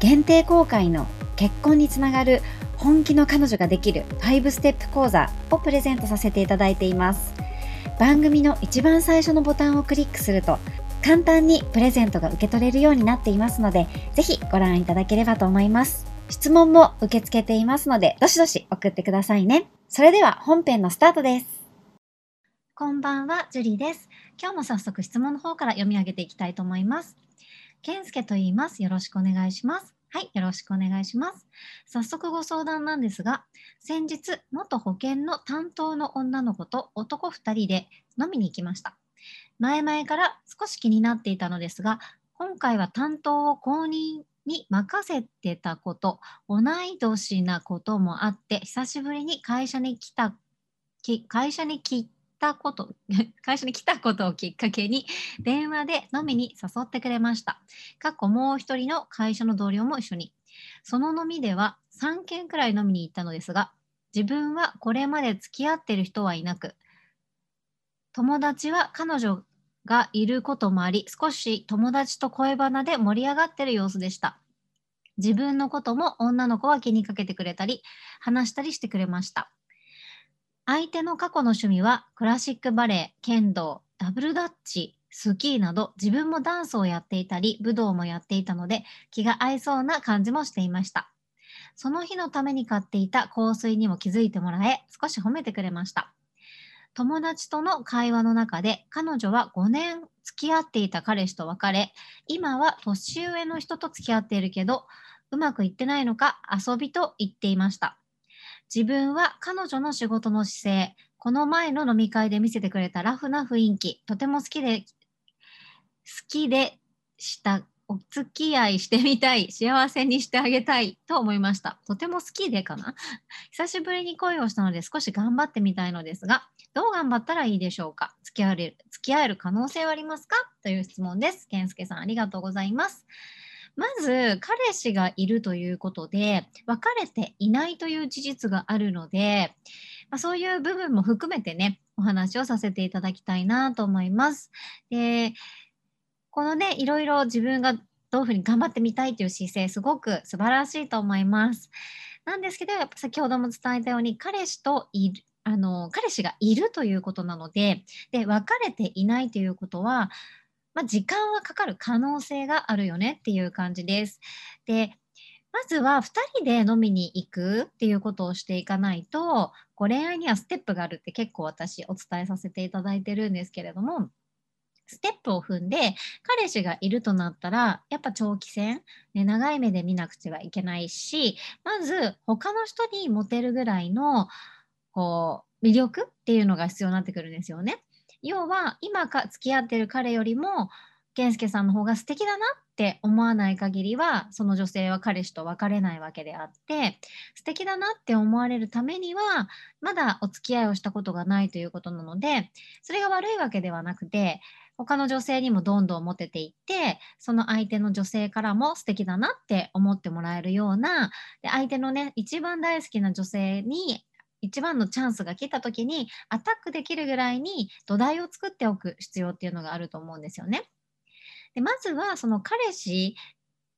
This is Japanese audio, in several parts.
限定公開の結婚につながる本気の彼女ができる5ステップ講座をプレゼントさせていただいています。番組の一番最初のボタンをクリックすると簡単にプレゼントが受け取れるようになっていますのでぜひご覧いただければと思います。質問も受け付けていますのでどしどし送ってくださいね。それでは本編のスタートです。こんばんはジュリーです。今日も早速質問の方から読み上げていきたいと思います。健介と言います。よろしくお願いします。はい、よろしくお願いします。早速ご相談なんですが、先日、元保険の担当の女の子と男2人で飲みに行きました。前々から少し気になっていたのですが、今回は担当を公認に任せてたこと、同い年なこともあって、久しぶりに会社に来た、会社に来たこと、会社に来たことをきっかけに電話で飲みに誘ってくれました。過去もう一人の会社の同僚も一緒に。その飲みでは3軒くらい飲みに行ったのですが、自分はこれまで付き合ってる人はいなく、友達は彼女がいることもあり、少し友達と恋バナで盛り上がってる様子でした。自分のことも女の子は気にかけてくれたり、話したりしてくれました。相手の過去の趣味はクラシックバレエ、剣道、ダブルダッチ、スキーなど自分もダンスをやっていたり武道もやっていたので気が合いそうな感じもしていました。その日のために買っていた香水にも気づいてもらえ少し褒めてくれました。友達との会話の中で彼女は5年付き合っていた彼氏と別れ今は年上の人と付き合っているけどうまくいってないのか遊びと言っていました。自分は彼女の仕事の姿勢、この前の飲み会で見せてくれたラフな雰囲気、とても好きで、好きでした、お付き合いしてみたい、幸せにしてあげたいと思いました。とても好きでかな？久しぶりに恋をしたので少し頑張ってみたいのですが、どう頑張ったらいいでしょうか？付き合える付き合える可能性はありますか？という質問です。健介さん、ありがとうございます。まず彼氏がいるということで別れていないという事実があるので、まあ、そういう部分も含めてねお話をさせていただきたいなと思います。でこのねいろいろ自分がどういうふうに頑張ってみたいという姿勢すごく素晴らしいと思います。なんですけどやっぱ先ほども伝えたように彼氏といるあの彼氏がいるということなのでで別れていないということはまあ、時間はかかる可能性があるよねっていう感じです。で、まずは2人で飲みに行くっていうことをしていかないと、こう恋愛にはステップがあるって結構私お伝えさせていただいてるんですけれども、ステップを踏んで彼氏がいるとなったらやっぱ長期戦、ね、長い目で見なくてはいけないしまず他の人にモテるぐらいのこう魅力っていうのが必要になってくるんですよね。要は今か付き合ってる彼よりも健介さんの方が素敵だなって思わない限りはその女性は彼氏と別れないわけであって素敵だなって思われるためにはまだお付き合いをしたことがないということなのでそれが悪いわけではなくて他の女性にもどんどんモテていってその相手の女性からも素敵だなって思ってもらえるようなで相手のね一番大好きな女性に一番のチャンスが来た時にアタックできるぐらいに土台を作っておく必要っていうのがあると思うんですよね。でまずはその彼氏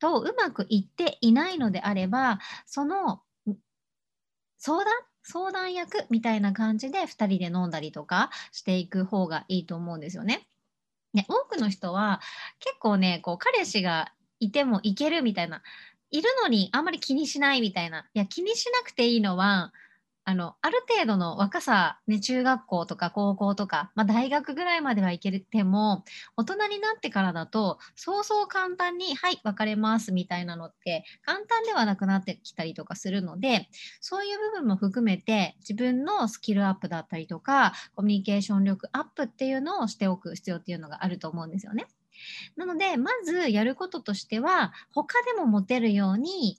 とうまくいっていないのであればその相談相談役みたいな感じで2人で飲んだりとかしていく方がいいと思うんですよね。ね多くの人は結構ねこう彼氏がいてもいけるみたいないるのにあんまり気にしないみたいないや気にしなくていいのはあの、ある程度の若さ、ね、中学校とか高校とか、まあ、大学ぐらいまではいけても、大人になってからだと、そうそう簡単に、はい、別れますみたいなのって、簡単ではなくなってきたりとかするので、そういう部分も含めて、自分のスキルアップだったりとか、コミュニケーション力アップっていうのをしておく必要っていうのがあると思うんですよね。なので、まずやることとしては、他でも持てるように、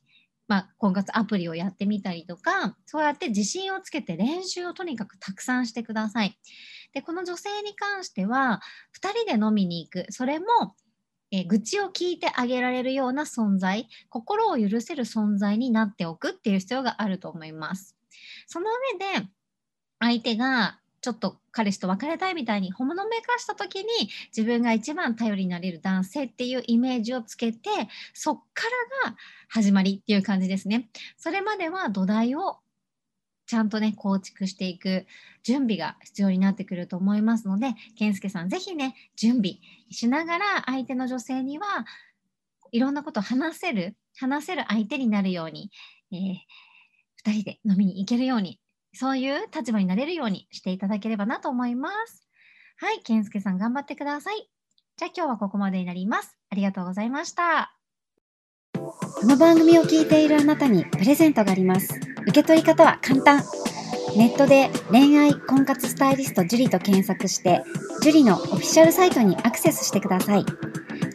まあ、婚活アプリをやってみたりとか、そうやって自信をつけて練習をとにかくたくさんしてください。で、この女性に関しては、2人で飲みに行く。それも、え愚痴を聞いてあげられるような存在、心を許せる存在になっておくっていう必要があると思います。その上で、相手がちょっと彼氏と別れたいみたいにほのめかした時に自分が一番頼りになれる男性っていうイメージをつけてそっからが始まりっていう感じですね。それまでは土台をちゃんとね構築していく準備が必要になってくると思いますので健介さんぜひね準備しながら相手の女性にはいろんなことを話せる話せる相手になるように、えー、2人で飲みに行けるようにそういう立場になれるようにしていただければなと思います。はい、健介さん頑張ってください。じゃあ今日はここまでになります。ありがとうございました。この番組を聞いているあなたにプレゼントがあります。受け取り方は簡単。ネットで恋愛婚活スタイリスト樹と検索して、樹里のオフィシャルサイトにアクセスしてください。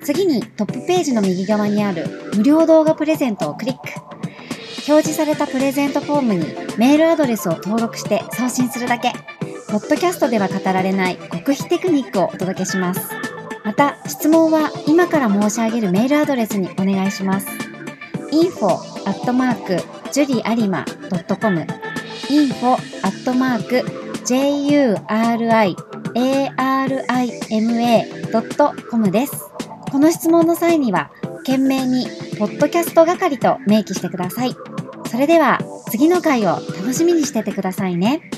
次にトップページの右側にある無料動画プレゼントをクリック。表示されたプレゼントフォームにメールアドレスを登録して送信するだけ。ポッドキャストでは語られない極秘テクニックをお届けします。また、質問は今から申し上げるメールアドレスにお願いします。info.juriarima.com info.juriarima.com です。この質問の際には、懸命に、ポッドキャスト係と明記してください。それでは次の回を楽しみにしててくださいね。